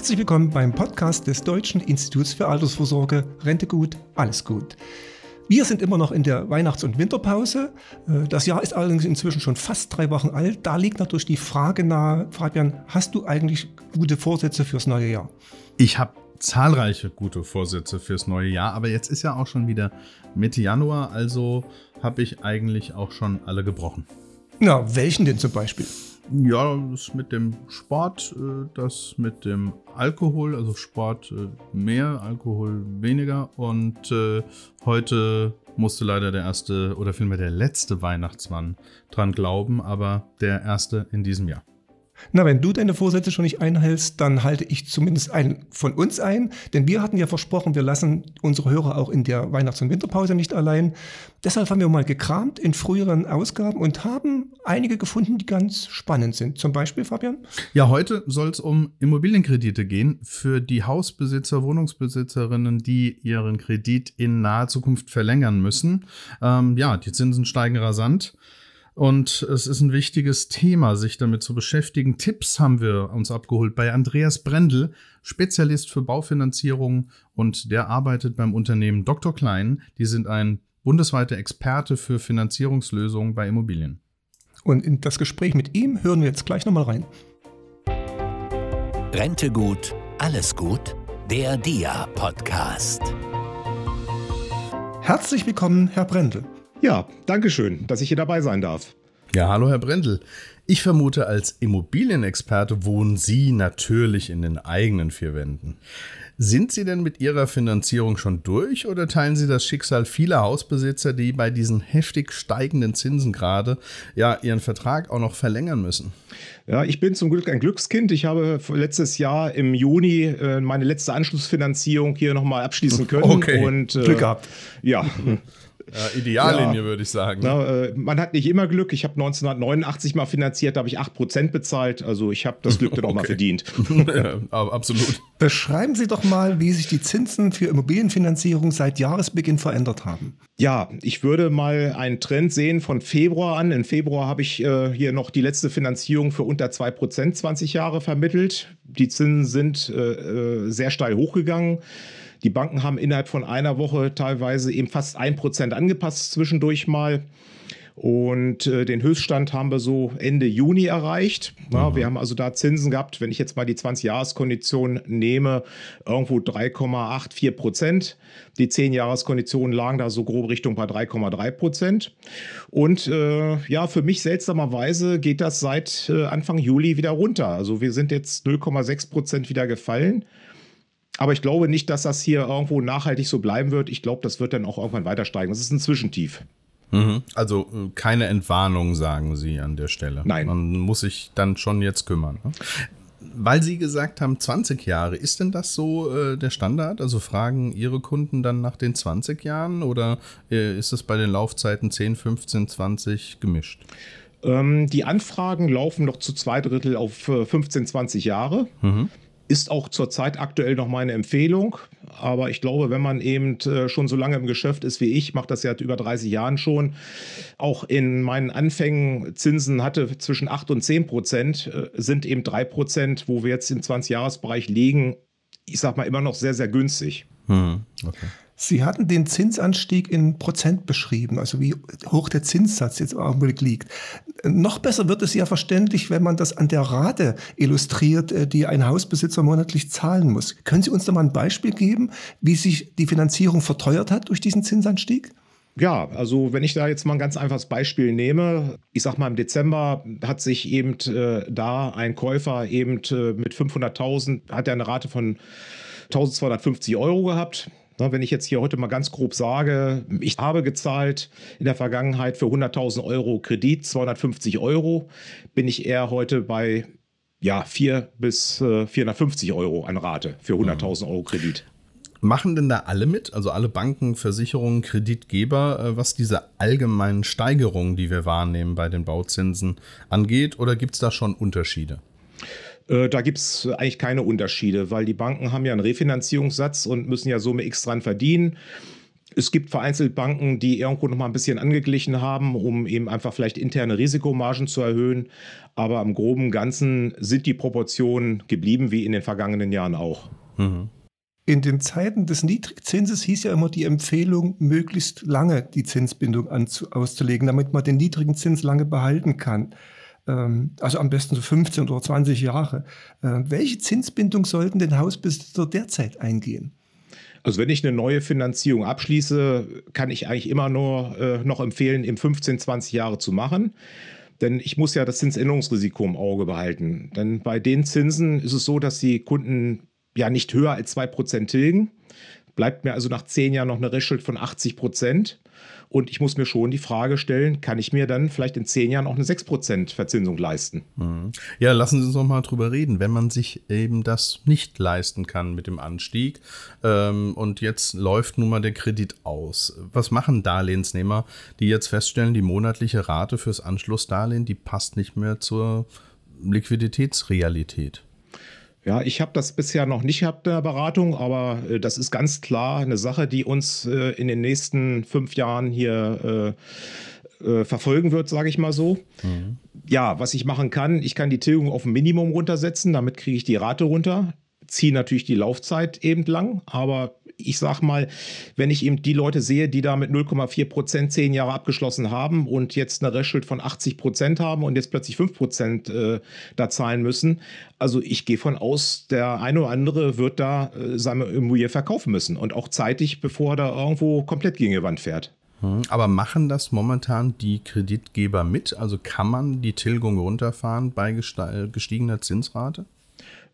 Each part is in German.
Herzlich willkommen beim Podcast des Deutschen Instituts für Altersvorsorge. Rente gut, alles gut. Wir sind immer noch in der Weihnachts- und Winterpause. Äh, das Jahr ist allerdings inzwischen schon fast drei Wochen alt. Da liegt natürlich die Frage nahe, Fabian, hast du eigentlich gute Vorsätze fürs neue Jahr? Ich habe zahlreiche gute Vorsätze fürs neue Jahr, aber jetzt ist ja auch schon wieder Mitte Januar, also habe ich eigentlich auch schon alle gebrochen. Na, welchen denn zum Beispiel? Ja, das mit dem Sport, äh, das mit dem Alkohol, also Sport äh, mehr, Alkohol weniger. Und äh, heute musste leider der erste oder vielmehr der letzte Weihnachtsmann dran glauben, aber der erste in diesem Jahr. Na, wenn du deine Vorsätze schon nicht einhältst, dann halte ich zumindest einen von uns ein, denn wir hatten ja versprochen, wir lassen unsere Hörer auch in der Weihnachts- und Winterpause nicht allein. Deshalb haben wir mal gekramt in früheren Ausgaben und haben einige gefunden, die ganz spannend sind. Zum Beispiel, Fabian? Ja, heute soll es um Immobilienkredite gehen für die Hausbesitzer, Wohnungsbesitzerinnen, die ihren Kredit in naher Zukunft verlängern müssen. Ähm, ja, die Zinsen steigen rasant. Und es ist ein wichtiges Thema, sich damit zu beschäftigen. Tipps haben wir uns abgeholt bei Andreas Brendel, Spezialist für Baufinanzierung und der arbeitet beim Unternehmen Dr. Klein. Die sind ein bundesweiter Experte für Finanzierungslösungen bei Immobilien. Und in das Gespräch mit ihm hören wir jetzt gleich nochmal rein. Rente gut, alles gut, der DIA-Podcast. Herzlich willkommen, Herr Brendel. Ja, danke schön, dass ich hier dabei sein darf. Ja, hallo Herr Brendel. Ich vermute, als Immobilienexperte wohnen Sie natürlich in den eigenen vier Wänden. Sind Sie denn mit Ihrer Finanzierung schon durch oder teilen Sie das Schicksal vieler Hausbesitzer, die bei diesen heftig steigenden Zinsen gerade ja ihren Vertrag auch noch verlängern müssen? Ja, ich bin zum Glück ein Glückskind. Ich habe letztes Jahr im Juni äh, meine letzte Anschlussfinanzierung hier nochmal abschließen können. Okay. Und, äh, Glück gehabt. Ja, Äh, Ideallinie, ja. würde ich sagen. Na, äh, man hat nicht immer Glück. Ich habe 1989 mal finanziert, da habe ich 8% bezahlt. Also ich habe das Glück dann auch mal verdient. ja, absolut. Beschreiben Sie doch mal, wie sich die Zinsen für Immobilienfinanzierung seit Jahresbeginn verändert haben. Ja, ich würde mal einen Trend sehen von Februar an. In Februar habe ich äh, hier noch die letzte Finanzierung für unter 2% 20 Jahre vermittelt. Die Zinsen sind äh, äh, sehr steil hochgegangen. Die Banken haben innerhalb von einer Woche teilweise eben fast ein Prozent angepasst zwischendurch mal. Und äh, den Höchststand haben wir so Ende Juni erreicht. Ja, wir haben also da Zinsen gehabt, wenn ich jetzt mal die 20-Jahres-Kondition nehme, irgendwo 3,84 Prozent. Die 10-Jahres-Konditionen lagen da so grob Richtung bei 3,3 Prozent. Und äh, ja, für mich seltsamerweise geht das seit äh, Anfang Juli wieder runter. Also wir sind jetzt 0,6 Prozent wieder gefallen. Aber ich glaube nicht, dass das hier irgendwo nachhaltig so bleiben wird. Ich glaube, das wird dann auch irgendwann weiter steigen. Das ist ein Zwischentief. Mhm. Also äh, keine Entwarnung, sagen Sie an der Stelle. Nein. Man muss sich dann schon jetzt kümmern. Ne? Weil Sie gesagt haben, 20 Jahre, ist denn das so äh, der Standard? Also fragen Ihre Kunden dann nach den 20 Jahren oder äh, ist es bei den Laufzeiten 10, 15, 20 gemischt? Ähm, die Anfragen laufen noch zu zwei Drittel auf äh, 15, 20 Jahre. Mhm. Ist auch zurzeit aktuell noch meine Empfehlung. Aber ich glaube, wenn man eben äh, schon so lange im Geschäft ist wie ich, macht das ja über 30 Jahren schon, auch in meinen Anfängen Zinsen hatte zwischen 8 und 10 Prozent, äh, sind eben 3 Prozent, wo wir jetzt im 20-Jahres-Bereich liegen, ich sag mal immer noch sehr, sehr günstig. Mhm. Okay. Sie hatten den Zinsanstieg in Prozent beschrieben, also wie hoch der Zinssatz jetzt im Augenblick liegt. Noch besser wird es ja verständlich, wenn man das an der Rate illustriert, äh, die ein Hausbesitzer monatlich zahlen muss. Können Sie uns da mal ein Beispiel geben, wie sich die Finanzierung verteuert hat durch diesen Zinsanstieg? Ja, also wenn ich da jetzt mal ein ganz einfaches Beispiel nehme, ich sag mal im Dezember hat sich eben äh, da ein Käufer eben äh, mit 500.000, hat er eine Rate von 1250 Euro gehabt. Wenn ich jetzt hier heute mal ganz grob sage, ich habe gezahlt in der Vergangenheit für 100.000 Euro Kredit 250 Euro, bin ich eher heute bei ja, 4 bis äh, 450 Euro an Rate für 100.000 Euro Kredit. Machen denn da alle mit, also alle Banken, Versicherungen, Kreditgeber, äh, was diese allgemeinen Steigerungen, die wir wahrnehmen bei den Bauzinsen angeht, oder gibt es da schon Unterschiede? Äh, da gibt es eigentlich keine Unterschiede, weil die Banken haben ja einen Refinanzierungssatz und müssen ja Summe X dran verdienen. Es gibt vereinzelt Banken, die irgendwo noch mal ein bisschen angeglichen haben, um eben einfach vielleicht interne Risikomargen zu erhöhen. Aber im groben Ganzen sind die Proportionen geblieben wie in den vergangenen Jahren auch. Mhm. In den Zeiten des Niedrigzinses hieß ja immer die Empfehlung, möglichst lange die Zinsbindung auszulegen, damit man den niedrigen Zins lange behalten kann. Ähm, also am besten so 15 oder 20 Jahre. Äh, welche Zinsbindung sollten den Hausbesitzer derzeit eingehen? Also wenn ich eine neue Finanzierung abschließe, kann ich eigentlich immer nur äh, noch empfehlen, im 15, 20 Jahre zu machen. Denn ich muss ja das Zinsänderungsrisiko im Auge behalten. Denn bei den Zinsen ist es so, dass die Kunden ja nicht höher als 2% tilgen. Bleibt mir also nach 10 Jahren noch eine Restschuld von 80 Prozent. Und ich muss mir schon die Frage stellen, kann ich mir dann vielleicht in zehn Jahren auch eine 6% Verzinsung leisten? Mhm. Ja, lassen Sie uns noch mal drüber reden. Wenn man sich eben das nicht leisten kann mit dem Anstieg ähm, und jetzt läuft nun mal der Kredit aus, was machen Darlehensnehmer, die jetzt feststellen, die monatliche Rate fürs Anschlussdarlehen, die passt nicht mehr zur Liquiditätsrealität? Ja, ich habe das bisher noch nicht gehabt in der Beratung, aber äh, das ist ganz klar eine Sache, die uns äh, in den nächsten fünf Jahren hier äh, äh verfolgen wird, sage ich mal so. Mhm. Ja, was ich machen kann, ich kann die Tilgung auf ein Minimum runtersetzen, damit kriege ich die Rate runter ziehe natürlich die Laufzeit eben lang, aber ich sag mal, wenn ich eben die Leute sehe, die da mit 0,4 Prozent zehn Jahre abgeschlossen haben und jetzt eine Restschuld von 80 Prozent haben und jetzt plötzlich 5 Prozent äh, da zahlen müssen, also ich gehe von aus, der eine oder andere wird da äh, seine Immobilie verkaufen müssen und auch zeitig, bevor er da irgendwo komplett gegen die Wand fährt. Hm, aber machen das momentan die Kreditgeber mit? Also kann man die Tilgung runterfahren bei gestiegener Zinsrate?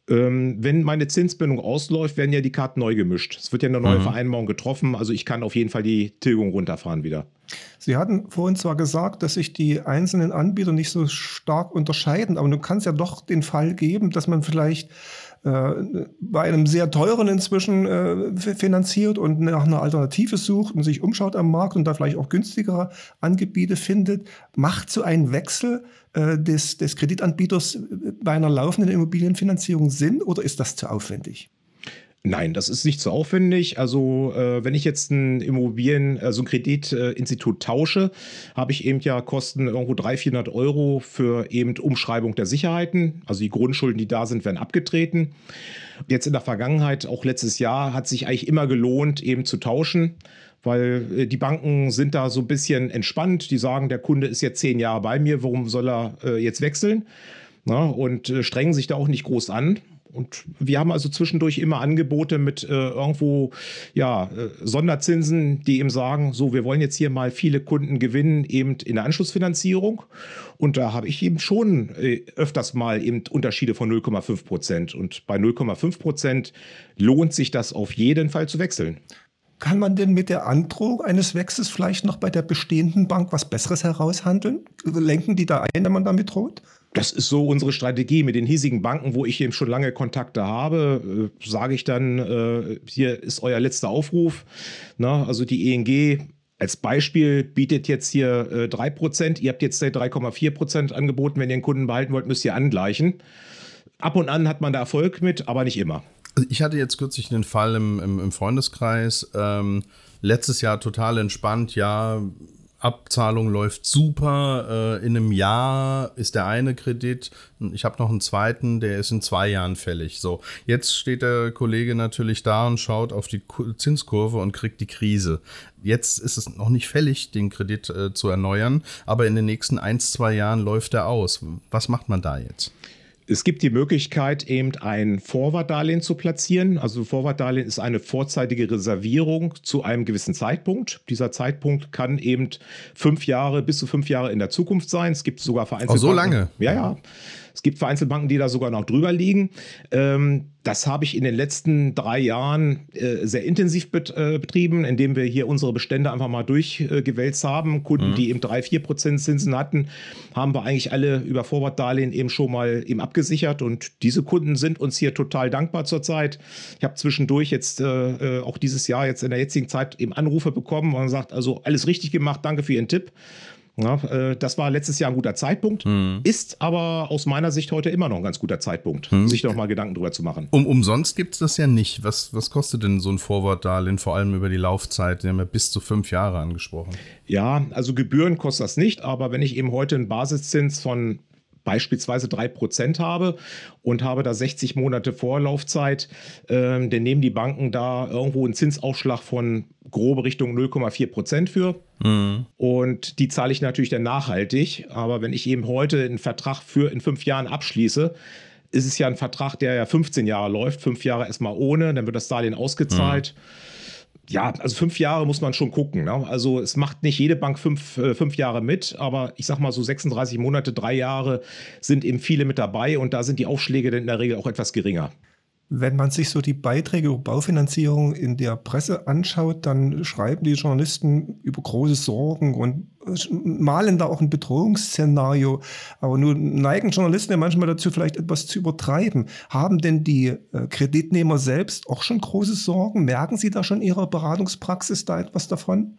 Ähm, wenn meine Zinsbindung ausläuft, werden ja die Karten neu gemischt. Es wird ja eine neue mhm. Vereinbarung getroffen. Also ich kann auf jeden Fall die Tilgung runterfahren wieder. Sie hatten vorhin zwar gesagt, dass sich die einzelnen Anbieter nicht so stark unterscheiden, aber du kannst ja doch den Fall geben, dass man vielleicht äh, bei einem sehr teuren inzwischen äh, finanziert und nach einer Alternative sucht und sich umschaut am Markt und da vielleicht auch günstigere Angebote findet, macht so ein Wechsel äh, des, des Kreditanbieters bei einer laufenden Immobilienfinanzierung Sinn oder ist das zu aufwendig? Nein, das ist nicht so aufwendig. Also äh, wenn ich jetzt ein Immobilien, also ein Kreditinstitut tausche, habe ich eben ja Kosten irgendwo 300, 400 Euro für eben Umschreibung der Sicherheiten. Also die Grundschulden, die da sind, werden abgetreten. Jetzt in der Vergangenheit, auch letztes Jahr, hat sich eigentlich immer gelohnt, eben zu tauschen weil äh, die Banken sind da so ein bisschen entspannt. Die sagen, der Kunde ist jetzt zehn Jahre bei mir, warum soll er äh, jetzt wechseln? Na, und äh, strengen sich da auch nicht groß an. Und wir haben also zwischendurch immer Angebote mit äh, irgendwo ja, äh, Sonderzinsen, die eben sagen, so, wir wollen jetzt hier mal viele Kunden gewinnen, eben in der Anschlussfinanzierung. Und da habe ich eben schon äh, öfters mal eben Unterschiede von 0,5 Prozent. Und bei 0,5 Prozent lohnt sich das auf jeden Fall zu wechseln. Kann man denn mit der Androhung eines Wechsels vielleicht noch bei der bestehenden Bank was Besseres heraushandeln? Lenken die da ein, wenn man damit droht? Das ist so unsere Strategie mit den hiesigen Banken, wo ich eben schon lange Kontakte habe. Äh, sage ich dann, äh, hier ist euer letzter Aufruf. Na, also die ENG als Beispiel bietet jetzt hier äh, 3%. Ihr habt jetzt 3,4% angeboten. Wenn ihr den Kunden behalten wollt, müsst ihr angleichen. Ab und an hat man da Erfolg mit, aber nicht immer. Also ich hatte jetzt kürzlich den Fall im, im, im Freundeskreis. Ähm, letztes Jahr total entspannt, ja, Abzahlung läuft super. Äh, in einem Jahr ist der eine Kredit. Ich habe noch einen zweiten, der ist in zwei Jahren fällig. So, jetzt steht der Kollege natürlich da und schaut auf die Zinskurve und kriegt die Krise. Jetzt ist es noch nicht fällig, den Kredit äh, zu erneuern, aber in den nächsten ein, zwei Jahren läuft er aus. Was macht man da jetzt? Es gibt die Möglichkeit, eben ein Vorwartdarlehen zu platzieren. Also Vorwartdarlehen ist eine vorzeitige Reservierung zu einem gewissen Zeitpunkt. Dieser Zeitpunkt kann eben fünf Jahre bis zu fünf Jahre in der Zukunft sein. Es gibt sogar vereinzelt. Oh, so lange? Ja, ja. Es gibt Vereinzelbanken, die da sogar noch drüber liegen. Ähm, das habe ich in den letzten drei Jahren äh, sehr intensiv bet äh, betrieben, indem wir hier unsere Bestände einfach mal durchgewälzt äh, haben. Kunden, mhm. die eben drei, vier Prozent Zinsen hatten, haben wir eigentlich alle über Vorwartdarlehen eben schon mal eben abgesichert. Und diese Kunden sind uns hier total dankbar zurzeit. Ich habe zwischendurch jetzt äh, äh, auch dieses Jahr, jetzt in der jetzigen Zeit eben Anrufe bekommen und sagt, also alles richtig gemacht, danke für Ihren Tipp. Ja, äh, das war letztes Jahr ein guter Zeitpunkt, hm. ist aber aus meiner Sicht heute immer noch ein ganz guter Zeitpunkt, hm. sich noch mal Gedanken drüber zu machen. Um, umsonst gibt es das ja nicht. Was, was kostet denn so ein Vorwortdarlehen, vor allem über die Laufzeit? Sie haben ja bis zu fünf Jahre angesprochen. Ja, also Gebühren kostet das nicht, aber wenn ich eben heute einen Basiszins von beispielsweise 3% habe und habe da 60 Monate Vorlaufzeit, äh, dann nehmen die Banken da irgendwo einen Zinsaufschlag von grobe Richtung 0,4% für. Mhm. Und die zahle ich natürlich dann nachhaltig. Aber wenn ich eben heute einen Vertrag für in fünf Jahren abschließe, ist es ja ein Vertrag, der ja 15 Jahre läuft, fünf Jahre erstmal ohne, dann wird das Darlehen ausgezahlt. Mhm ja, also fünf Jahre muss man schon gucken. Ne? Also es macht nicht jede Bank fünf, äh, fünf Jahre mit, aber ich sag mal so 36 Monate, drei Jahre sind eben viele mit dabei und da sind die Aufschläge dann in der Regel auch etwas geringer. Wenn man sich so die Beiträge über Baufinanzierung in der Presse anschaut, dann schreiben die Journalisten über große Sorgen und malen da auch ein Bedrohungsszenario. Aber nun neigen Journalisten ja manchmal dazu, vielleicht etwas zu übertreiben. Haben denn die äh, Kreditnehmer selbst auch schon große Sorgen? Merken Sie da schon in Ihrer Beratungspraxis da etwas davon?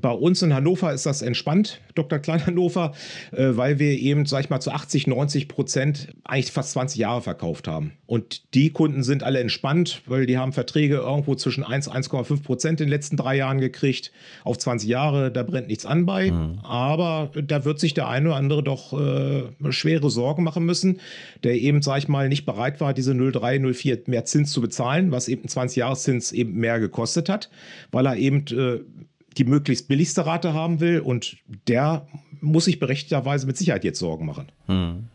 Bei uns in Hannover ist das entspannt, Dr. Klein Hannover, äh, weil wir eben, sag ich mal, zu 80, 90 Prozent eigentlich fast 20 Jahre verkauft haben. Und die Kunden sind alle entspannt, weil die haben Verträge irgendwo zwischen 1, 1,5 Prozent in den letzten drei Jahren gekriegt. Auf 20 Jahre, da brennt nichts an bei. Mhm. Aber da wird sich der eine oder andere doch äh, schwere Sorgen machen müssen, der eben, sag ich mal, nicht bereit war, diese 0,3, 0,4 mehr Zins zu bezahlen, was eben ein 20-Jahreszins eben mehr gekostet hat, weil er eben äh, die möglichst billigste Rate haben will und der muss sich berechtigterweise mit Sicherheit jetzt Sorgen machen. Hm.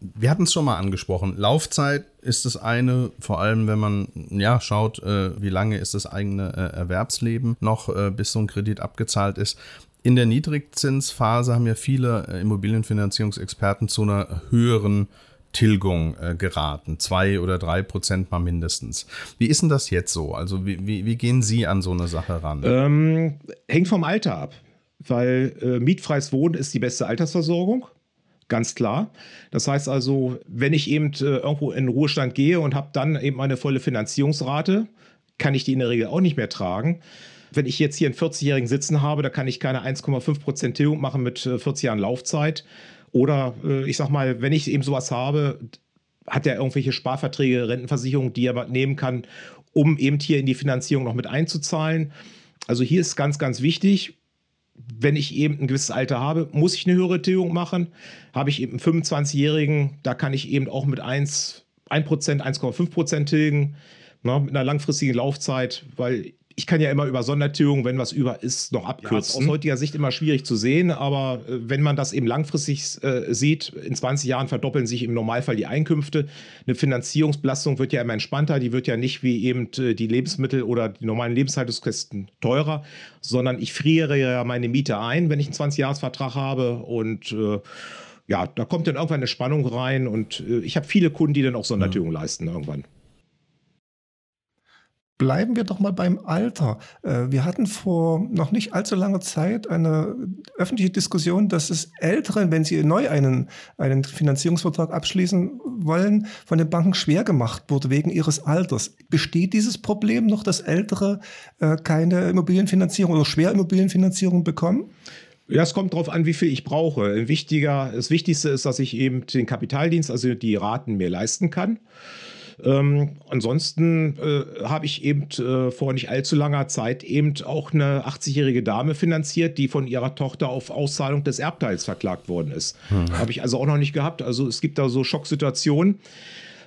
Wir hatten es schon mal angesprochen. Laufzeit ist das eine, vor allem wenn man ja schaut, äh, wie lange ist das eigene äh, Erwerbsleben noch, äh, bis so ein Kredit abgezahlt ist. In der Niedrigzinsphase haben ja viele äh, Immobilienfinanzierungsexperten zu einer höheren Tilgung äh, geraten. Zwei oder drei Prozent mal mindestens. Wie ist denn das jetzt so? Also wie, wie, wie gehen Sie an so eine Sache ran? Ähm, hängt vom Alter ab, weil äh, mietfreies Wohnen ist die beste Altersversorgung. Ganz klar. Das heißt also, wenn ich eben äh, irgendwo in den Ruhestand gehe und habe dann eben eine volle Finanzierungsrate, kann ich die in der Regel auch nicht mehr tragen. Wenn ich jetzt hier einen 40-Jährigen sitzen habe, da kann ich keine 1,5% Tilgung machen mit 40 äh, Jahren Laufzeit oder äh, ich sag mal, wenn ich eben sowas habe, hat er irgendwelche Sparverträge, Rentenversicherungen, die er nehmen kann, um eben hier in die Finanzierung noch mit einzuzahlen. Also hier ist ganz, ganz wichtig, wenn ich eben ein gewisses Alter habe, muss ich eine höhere Tilgung machen. Habe ich eben einen 25-Jährigen, da kann ich eben auch mit 1, 1%, 1,5% tilgen, ne, mit einer langfristigen Laufzeit, weil ich kann ja immer über Sondertilgung, wenn was über ist, noch abkürzen. Ja, aus heutiger Sicht immer schwierig zu sehen, aber äh, wenn man das eben langfristig äh, sieht, in 20 Jahren verdoppeln sich im Normalfall die Einkünfte. Eine Finanzierungsbelastung wird ja immer entspannter, die wird ja nicht wie eben äh, die Lebensmittel oder die normalen Lebenshaltungskosten teurer, sondern ich friere ja meine Miete ein, wenn ich einen 20-Jahres-Vertrag habe und äh, ja, da kommt dann irgendwann eine Spannung rein und äh, ich habe viele Kunden, die dann auch Sondertilgung ja. leisten irgendwann. Bleiben wir doch mal beim Alter. Äh, wir hatten vor noch nicht allzu langer Zeit eine öffentliche Diskussion, dass es Älteren, wenn sie neu einen, einen Finanzierungsvertrag abschließen wollen, von den Banken schwer gemacht wurde wegen ihres Alters. Besteht dieses Problem noch, dass Ältere äh, keine Immobilienfinanzierung oder schwer Immobilienfinanzierung bekommen? Ja, es kommt darauf an, wie viel ich brauche. Wichtiger, das Wichtigste ist, dass ich eben den Kapitaldienst, also die Raten mir leisten kann. Ähm, ansonsten äh, habe ich eben äh, vor nicht allzu langer Zeit eben auch eine 80-jährige Dame finanziert, die von ihrer Tochter auf Auszahlung des Erbteils verklagt worden ist. Hm. Habe ich also auch noch nicht gehabt. Also es gibt da so Schocksituationen.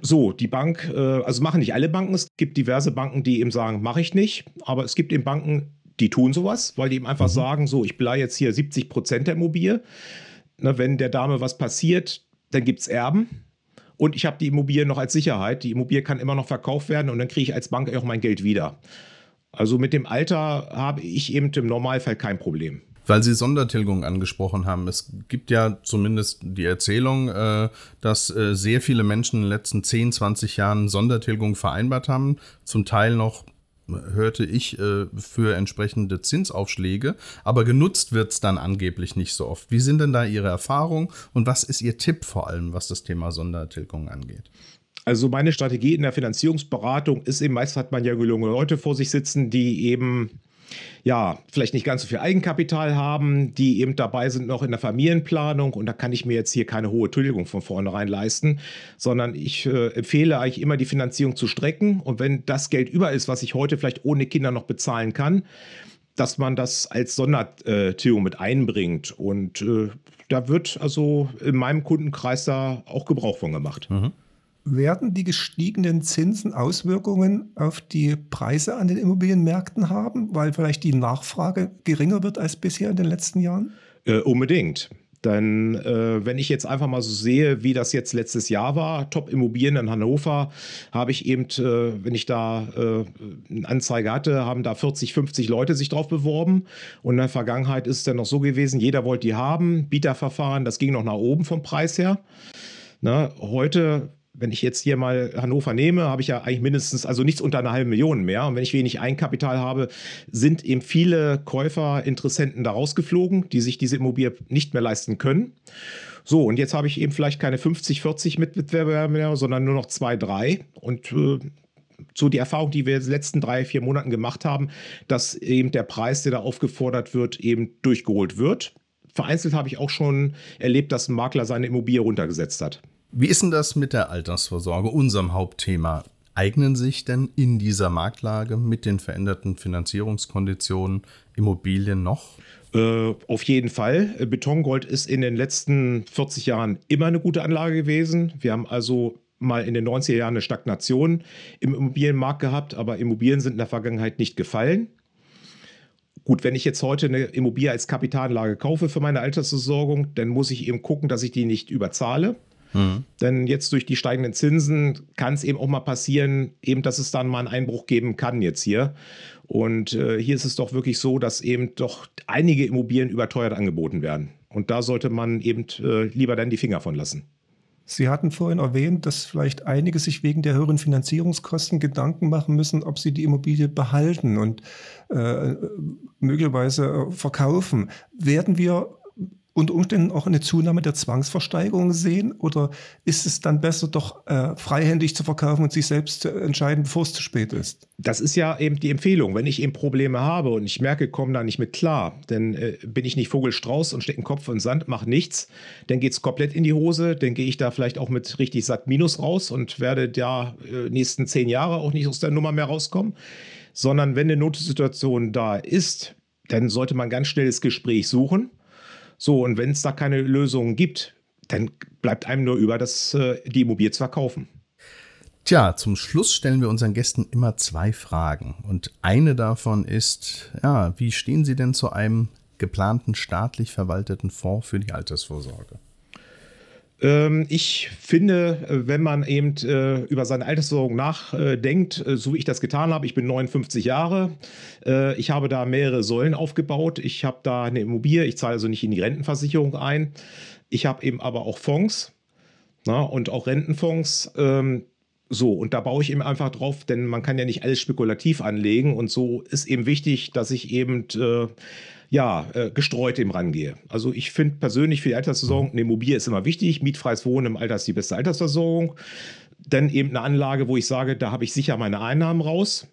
So, die Bank, äh, also machen nicht alle Banken. Es gibt diverse Banken, die eben sagen, mache ich nicht. Aber es gibt eben Banken, die tun sowas, weil die eben einfach mhm. sagen, so, ich bleibe jetzt hier 70 Prozent der Immobilie. Na, wenn der Dame was passiert, dann gibt es Erben. Und ich habe die Immobilie noch als Sicherheit. Die Immobilie kann immer noch verkauft werden und dann kriege ich als Bank auch mein Geld wieder. Also mit dem Alter habe ich eben im Normalfall kein Problem. Weil Sie Sondertilgung angesprochen haben. Es gibt ja zumindest die Erzählung, äh, dass äh, sehr viele Menschen in den letzten 10, 20 Jahren Sondertilgung vereinbart haben, zum Teil noch hörte ich, äh, für entsprechende Zinsaufschläge, aber genutzt wird es dann angeblich nicht so oft. Wie sind denn da Ihre Erfahrungen und was ist Ihr Tipp vor allem, was das Thema Sondertilgung angeht? Also meine Strategie in der Finanzierungsberatung ist eben, meist hat man ja gelungene Leute vor sich sitzen, die eben ja, vielleicht nicht ganz so viel Eigenkapital haben, die eben dabei sind noch in der Familienplanung und da kann ich mir jetzt hier keine hohe Tilgung von vornherein leisten, sondern ich äh, empfehle eigentlich immer die Finanzierung zu strecken und wenn das Geld über ist, was ich heute vielleicht ohne Kinder noch bezahlen kann, dass man das als Sondertilgung mit einbringt und äh, da wird also in meinem Kundenkreis da auch Gebrauch von gemacht. Mhm. Werden die gestiegenen Zinsen Auswirkungen auf die Preise an den Immobilienmärkten haben, weil vielleicht die Nachfrage geringer wird als bisher in den letzten Jahren? Äh, unbedingt. Denn äh, wenn ich jetzt einfach mal so sehe, wie das jetzt letztes Jahr war, Top-Immobilien in Hannover, habe ich eben, äh, wenn ich da äh, eine Anzeige hatte, haben da 40, 50 Leute sich drauf beworben. Und in der Vergangenheit ist es dann noch so gewesen, jeder wollte die haben, Bieterverfahren, das ging noch nach oben vom Preis her. Na, heute wenn ich jetzt hier mal Hannover nehme, habe ich ja eigentlich mindestens, also nichts unter einer halben Million mehr. Und wenn ich wenig Eigenkapital habe, sind eben viele Käufer, Interessenten da rausgeflogen, die sich diese Immobilie nicht mehr leisten können. So, und jetzt habe ich eben vielleicht keine 50, 40 Mitbewerber mehr, sondern nur noch zwei, drei. Und äh, so die Erfahrung, die wir in den letzten drei, vier Monaten gemacht haben, dass eben der Preis, der da aufgefordert wird, eben durchgeholt wird. Vereinzelt habe ich auch schon erlebt, dass ein Makler seine Immobilie runtergesetzt hat. Wie ist denn das mit der Altersvorsorge, unserem Hauptthema? Eignen sich denn in dieser Marktlage mit den veränderten Finanzierungskonditionen Immobilien noch? Äh, auf jeden Fall. Betongold ist in den letzten 40 Jahren immer eine gute Anlage gewesen. Wir haben also mal in den 90er Jahren eine Stagnation im Immobilienmarkt gehabt, aber Immobilien sind in der Vergangenheit nicht gefallen. Gut, wenn ich jetzt heute eine Immobilie als Kapitalanlage kaufe für meine Altersversorgung, dann muss ich eben gucken, dass ich die nicht überzahle. Mhm. Denn jetzt durch die steigenden Zinsen kann es eben auch mal passieren, eben, dass es dann mal einen Einbruch geben kann jetzt hier. Und äh, hier ist es doch wirklich so, dass eben doch einige Immobilien überteuert angeboten werden. Und da sollte man eben äh, lieber dann die Finger von lassen. Sie hatten vorhin erwähnt, dass vielleicht einige sich wegen der höheren Finanzierungskosten Gedanken machen müssen, ob sie die Immobilie behalten und äh, möglicherweise äh, verkaufen. Werden wir unter Umständen auch eine Zunahme der Zwangsversteigerung sehen? Oder ist es dann besser, doch äh, freihändig zu verkaufen und sich selbst zu entscheiden, bevor es zu spät ist? Das ist ja eben die Empfehlung. Wenn ich eben Probleme habe und ich merke, komme da nicht mit klar, dann äh, bin ich nicht Vogelstrauß und stecke den Kopf in den Sand, mache nichts, dann geht es komplett in die Hose, dann gehe ich da vielleicht auch mit richtig satt Minus raus und werde da äh, nächsten zehn Jahre auch nicht aus der Nummer mehr rauskommen. Sondern wenn eine Notsituation da ist, dann sollte man ganz schnell das Gespräch suchen so, und wenn es da keine Lösungen gibt, dann bleibt einem nur über, das, äh, die Immobilie zu verkaufen. Tja, zum Schluss stellen wir unseren Gästen immer zwei Fragen. Und eine davon ist, ja, wie stehen Sie denn zu einem geplanten staatlich verwalteten Fonds für die Altersvorsorge? Ähm, ich finde, äh, wenn man eben äh, über seine Altersversorgung nachdenkt, äh, so wie ich das getan habe, ich bin 59 Jahre, ich habe da mehrere Säulen aufgebaut, ich habe da eine Immobilie, ich zahle also nicht in die Rentenversicherung ein, ich habe eben aber auch Fonds na, und auch Rentenfonds. Ähm, so, und da baue ich eben einfach drauf, denn man kann ja nicht alles spekulativ anlegen. Und so ist eben wichtig, dass ich eben ja, äh, gestreut eben rangehe. Also ich finde persönlich für die Altersversorgung, eine Immobilie ist immer wichtig. Mietfreies Wohnen im Alter ist die beste Altersversorgung. Dann eben eine Anlage, wo ich sage, da habe ich sicher meine Einnahmen raus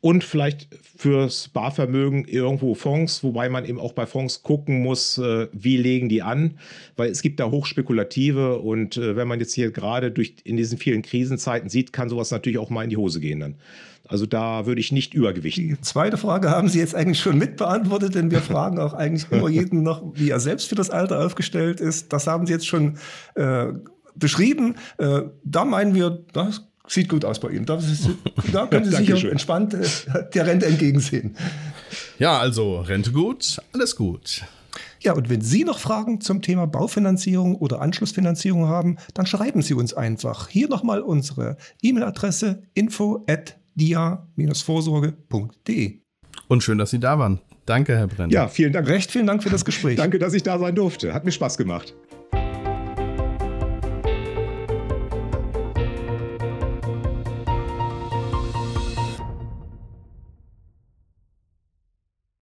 und vielleicht fürs Barvermögen irgendwo Fonds, wobei man eben auch bei Fonds gucken muss, äh, wie legen die an, weil es gibt da hochspekulative und äh, wenn man jetzt hier gerade durch in diesen vielen Krisenzeiten sieht, kann sowas natürlich auch mal in die Hose gehen dann. Also da würde ich nicht übergewichten. Die zweite Frage haben Sie jetzt eigentlich schon mitbeantwortet, denn wir fragen auch eigentlich immer jeden noch, wie er selbst für das Alter aufgestellt ist. Das haben Sie jetzt schon äh, beschrieben. Äh, da meinen wir, das sieht gut aus bei Ihnen. Da, da können Sie sich entspannt äh, der Rente entgegensehen. Ja, also Rente gut, alles gut. Ja, und wenn Sie noch Fragen zum Thema Baufinanzierung oder Anschlussfinanzierung haben, dann schreiben Sie uns einfach. Hier nochmal unsere E-Mail-Adresse info at dia-vorsorge.de. Und schön, dass Sie da waren. Danke, Herr Brenner. Ja, vielen Dank. Recht vielen Dank für das Gespräch. Danke, dass ich da sein durfte. Hat mir Spaß gemacht.